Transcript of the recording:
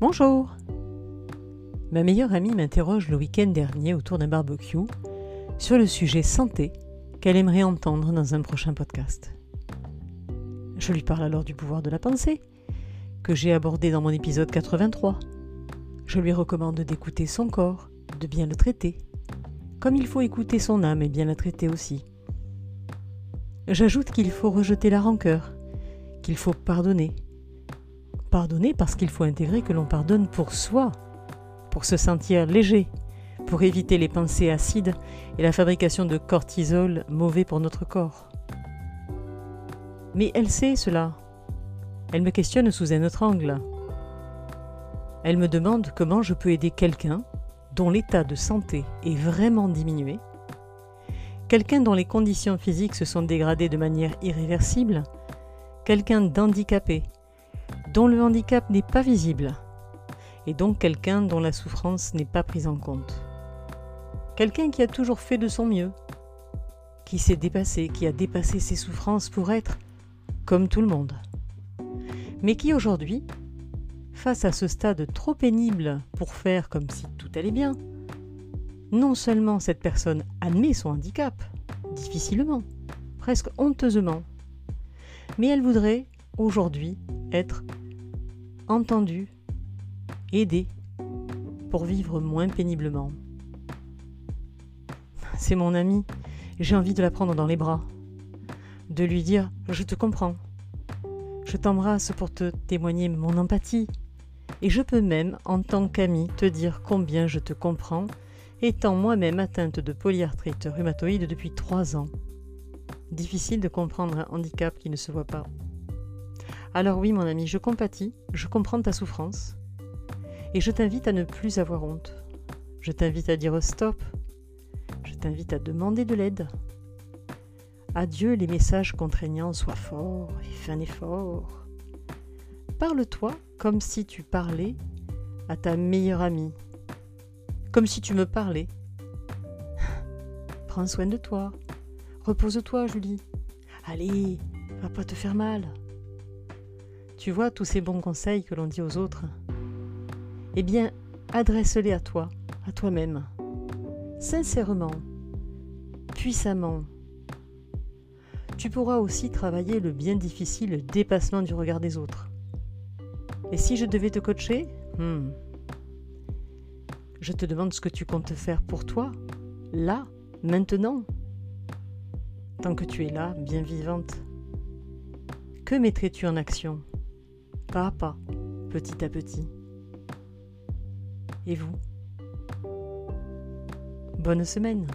Bonjour Ma meilleure amie m'interroge le week-end dernier autour d'un barbecue sur le sujet santé qu'elle aimerait entendre dans un prochain podcast. Je lui parle alors du pouvoir de la pensée, que j'ai abordé dans mon épisode 83. Je lui recommande d'écouter son corps, de bien le traiter, comme il faut écouter son âme et bien la traiter aussi. J'ajoute qu'il faut rejeter la rancœur, qu'il faut pardonner. Pardonner parce qu'il faut intégrer que l'on pardonne pour soi, pour se sentir léger, pour éviter les pensées acides et la fabrication de cortisol mauvais pour notre corps. Mais elle sait cela. Elle me questionne sous un autre angle. Elle me demande comment je peux aider quelqu'un dont l'état de santé est vraiment diminué, quelqu'un dont les conditions physiques se sont dégradées de manière irréversible, quelqu'un d'handicapé, dont le handicap n'est pas visible, et donc quelqu'un dont la souffrance n'est pas prise en compte. Quelqu'un qui a toujours fait de son mieux, qui s'est dépassé, qui a dépassé ses souffrances pour être comme tout le monde, mais qui aujourd'hui face à ce stade trop pénible pour faire comme si tout allait bien, non seulement cette personne admet son handicap, difficilement, presque honteusement, mais elle voudrait aujourd'hui être entendue, aidée, pour vivre moins péniblement. C'est mon ami, j'ai envie de la prendre dans les bras, de lui dire ⁇ Je te comprends, je t'embrasse pour te témoigner mon empathie, et je peux même, en tant qu'ami, te dire combien je te comprends, étant moi-même atteinte de polyarthrite rhumatoïde depuis trois ans. Difficile de comprendre un handicap qui ne se voit pas. Alors oui, mon ami, je compatis, je comprends ta souffrance, et je t'invite à ne plus avoir honte. Je t'invite à dire stop. Je t'invite à demander de l'aide. Adieu les messages contraignants, sois fort et fais un effort. Parle-toi comme si tu parlais à ta meilleure amie. Comme si tu me parlais. Prends soin de toi. Repose-toi, Julie. Allez, va pas te faire mal. Tu vois tous ces bons conseils que l'on dit aux autres Eh bien, adresse-les à toi, à toi-même. Sincèrement, puissamment. Tu pourras aussi travailler le bien difficile dépassement du regard des autres. Et si je devais te coacher hmm. Je te demande ce que tu comptes faire pour toi, là, maintenant. Tant que tu es là, bien vivante. Que mettrais-tu en action? Pas à pas, petit à petit. Et vous? Bonne semaine